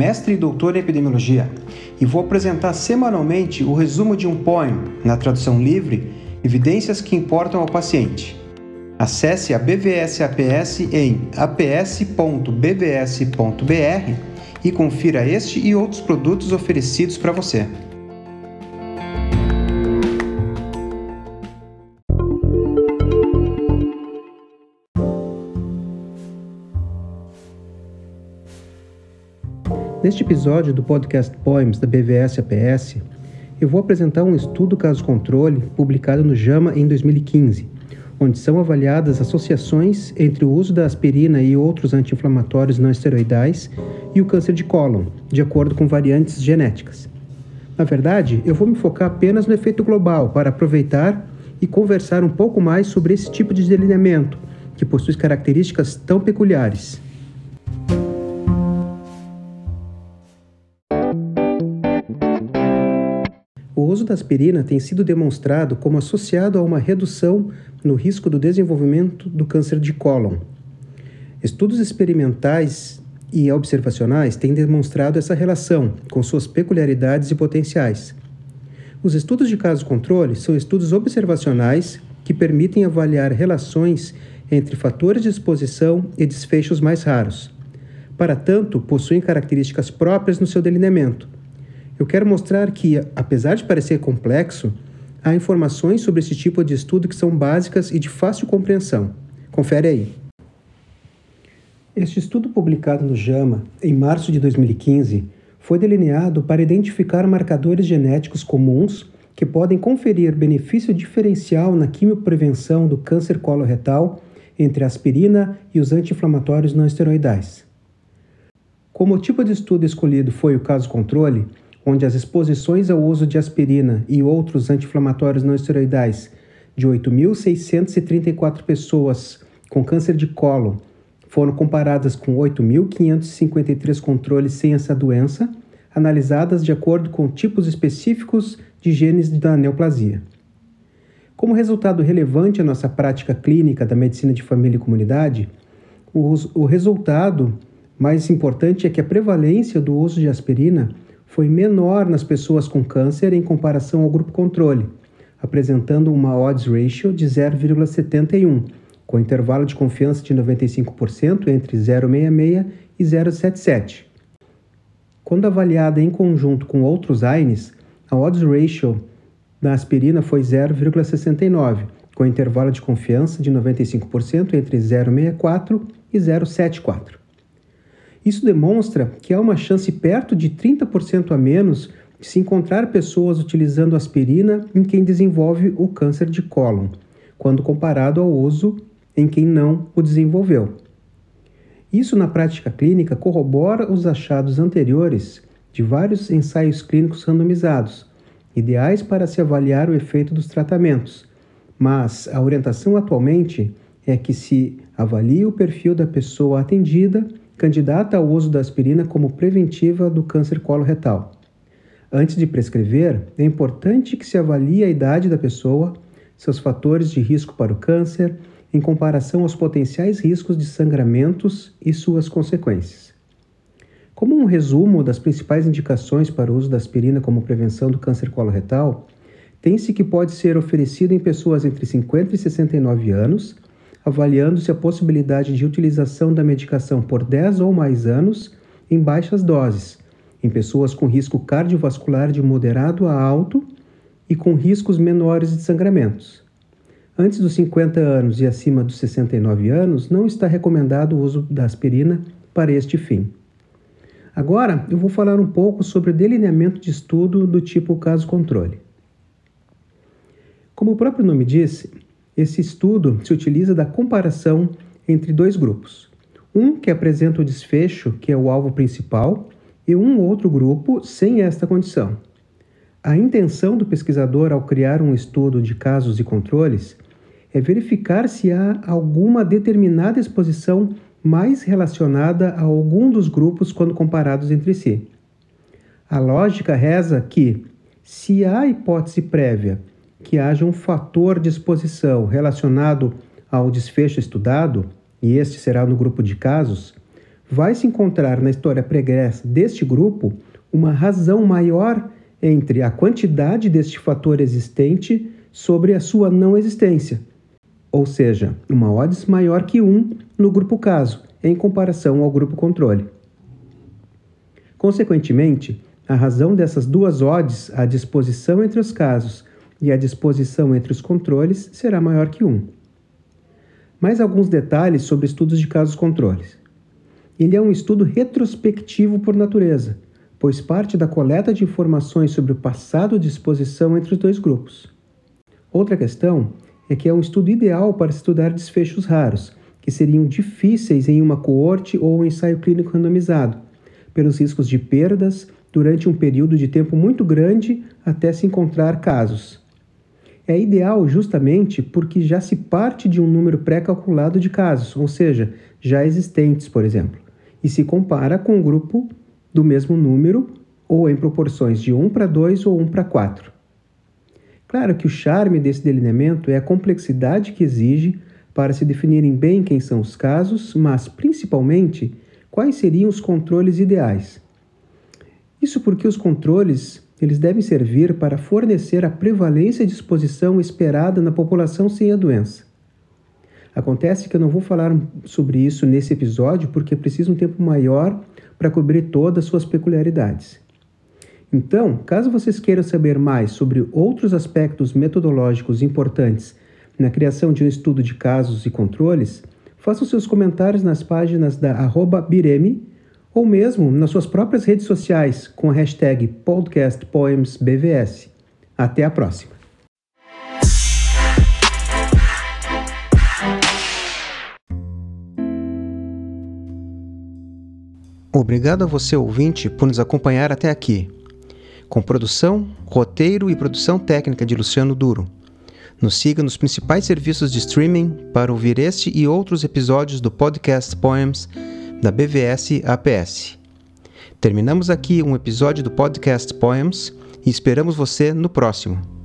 mestre e doutor em epidemiologia, e vou apresentar semanalmente o resumo de um poema, na tradução livre, Evidências que importam ao paciente. Acesse a BVS APS em aps.bvs.br e confira este e outros produtos oferecidos para você. Neste episódio do podcast Poems da BVS APS, eu vou apresentar um estudo caso-controle publicado no JAMA em 2015, onde são avaliadas associações entre o uso da aspirina e outros anti-inflamatórios não esteroidais e o câncer de cólon, de acordo com variantes genéticas. Na verdade, eu vou me focar apenas no efeito global para aproveitar e conversar um pouco mais sobre esse tipo de delineamento, que possui características tão peculiares. Da aspirina tem sido demonstrado como associado a uma redução no risco do desenvolvimento do câncer de cólon. Estudos experimentais e observacionais têm demonstrado essa relação, com suas peculiaridades e potenciais. Os estudos de caso-controle são estudos observacionais que permitem avaliar relações entre fatores de exposição e desfechos mais raros. Para tanto, possuem características próprias no seu delineamento eu quero mostrar que, apesar de parecer complexo, há informações sobre esse tipo de estudo que são básicas e de fácil compreensão. Confere aí. Este estudo publicado no JAMA em março de 2015 foi delineado para identificar marcadores genéticos comuns que podem conferir benefício diferencial na quimioprevenção do câncer coloretal entre a aspirina e os anti-inflamatórios não esteroidais. Como o tipo de estudo escolhido foi o caso controle, onde as exposições ao uso de aspirina e outros anti-inflamatórios não esteroidais de 8.634 pessoas com câncer de colo foram comparadas com 8.553 controles sem essa doença, analisadas de acordo com tipos específicos de genes da neoplasia. Como resultado relevante à nossa prática clínica da medicina de família e comunidade, o, o resultado mais importante é que a prevalência do uso de aspirina foi menor nas pessoas com câncer em comparação ao grupo controle, apresentando uma odds ratio de 0,71, com intervalo de confiança de 95% entre 0,66 e 0,77. Quando avaliada em conjunto com outros AINES, a odds ratio da aspirina foi 0,69, com intervalo de confiança de 95% entre 0,64 e 0,74. Isso demonstra que há uma chance perto de 30% a menos de se encontrar pessoas utilizando aspirina em quem desenvolve o câncer de cólon, quando comparado ao uso em quem não o desenvolveu. Isso, na prática clínica, corrobora os achados anteriores de vários ensaios clínicos randomizados, ideais para se avaliar o efeito dos tratamentos, mas a orientação atualmente é que se avalie o perfil da pessoa atendida candidata ao uso da aspirina como preventiva do câncer coloretal. Antes de prescrever, é importante que se avalie a idade da pessoa, seus fatores de risco para o câncer, em comparação aos potenciais riscos de sangramentos e suas consequências. Como um resumo das principais indicações para o uso da aspirina como prevenção do câncer coloretal, tem-se que pode ser oferecido em pessoas entre 50 e 69 anos avaliando-se a possibilidade de utilização da medicação por 10 ou mais anos em baixas doses, em pessoas com risco cardiovascular de moderado a alto e com riscos menores de sangramentos. Antes dos 50 anos e acima dos 69 anos, não está recomendado o uso da aspirina para este fim. Agora, eu vou falar um pouco sobre o delineamento de estudo do tipo caso-controle. Como o próprio nome diz, esse estudo se utiliza da comparação entre dois grupos. Um que apresenta o desfecho, que é o alvo principal, e um outro grupo sem esta condição. A intenção do pesquisador ao criar um estudo de casos e controles é verificar se há alguma determinada exposição mais relacionada a algum dos grupos quando comparados entre si. A lógica reza que, se há hipótese prévia que haja um fator de exposição relacionado ao desfecho estudado, e este será no grupo de casos, vai se encontrar na história pregressa deste grupo uma razão maior entre a quantidade deste fator existente sobre a sua não existência, ou seja, uma odds maior que 1 no grupo caso, em comparação ao grupo controle. Consequentemente, a razão dessas duas odds, a disposição entre os casos e a disposição entre os controles, será maior que 1. Mais alguns detalhes sobre estudos de casos controles. Ele é um estudo retrospectivo por natureza, pois parte da coleta de informações sobre o passado de exposição entre os dois grupos. Outra questão é que é um estudo ideal para estudar desfechos raros, que seriam difíceis em uma coorte ou um ensaio clínico randomizado, pelos riscos de perdas durante um período de tempo muito grande até se encontrar casos. É ideal justamente porque já se parte de um número pré-calculado de casos, ou seja, já existentes, por exemplo, e se compara com um grupo do mesmo número ou em proporções de 1 para 2 ou 1 para 4. Claro que o charme desse delineamento é a complexidade que exige para se definirem bem quem são os casos, mas principalmente quais seriam os controles ideais. Isso porque os controles eles devem servir para fornecer a prevalência de exposição esperada na população sem a doença. Acontece que eu não vou falar sobre isso nesse episódio porque preciso um tempo maior para cobrir todas as suas peculiaridades. Então, caso vocês queiram saber mais sobre outros aspectos metodológicos importantes na criação de um estudo de casos e controles, façam seus comentários nas páginas da Bireme ou mesmo nas suas próprias redes sociais com a hashtag podcastpoemsbvs. Até a próxima! Obrigado a você, ouvinte, por nos acompanhar até aqui com produção, roteiro e produção técnica de Luciano Duro. Nos siga nos principais serviços de streaming para ouvir este e outros episódios do podcast Poems da BVS APS. Terminamos aqui um episódio do podcast Poems e esperamos você no próximo.